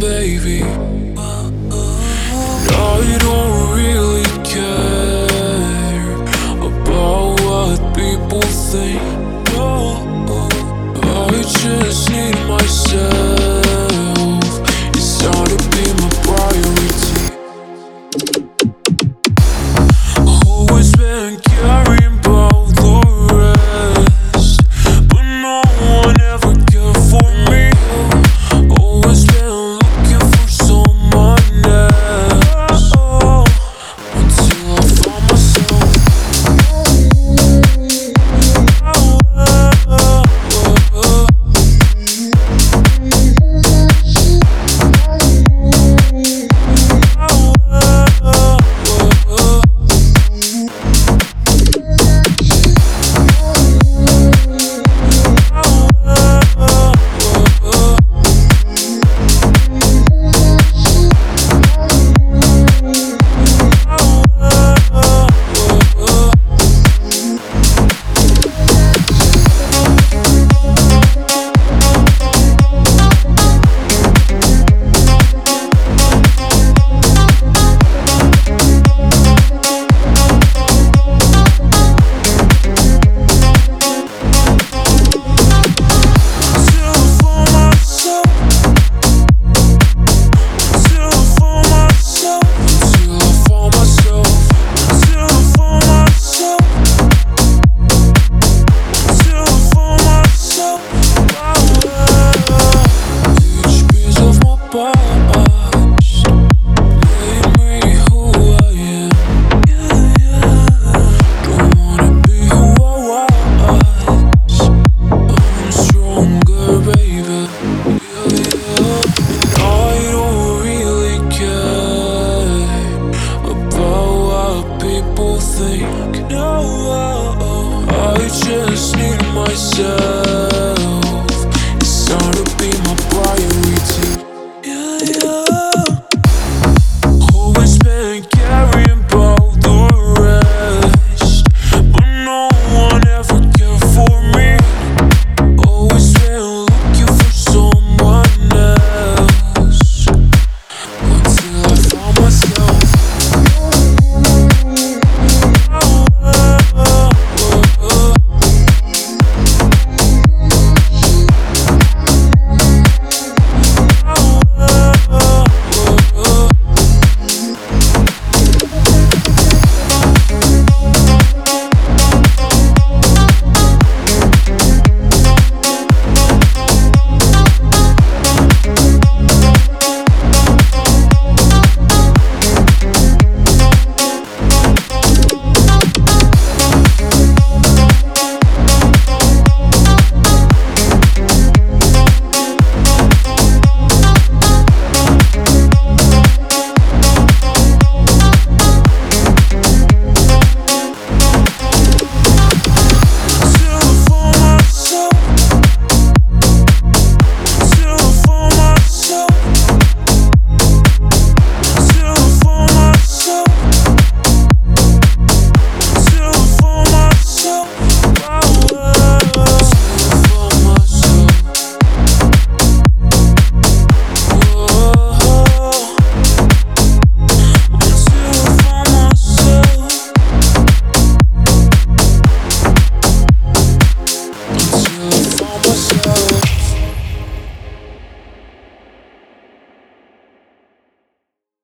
baby. I don't really care about what people think.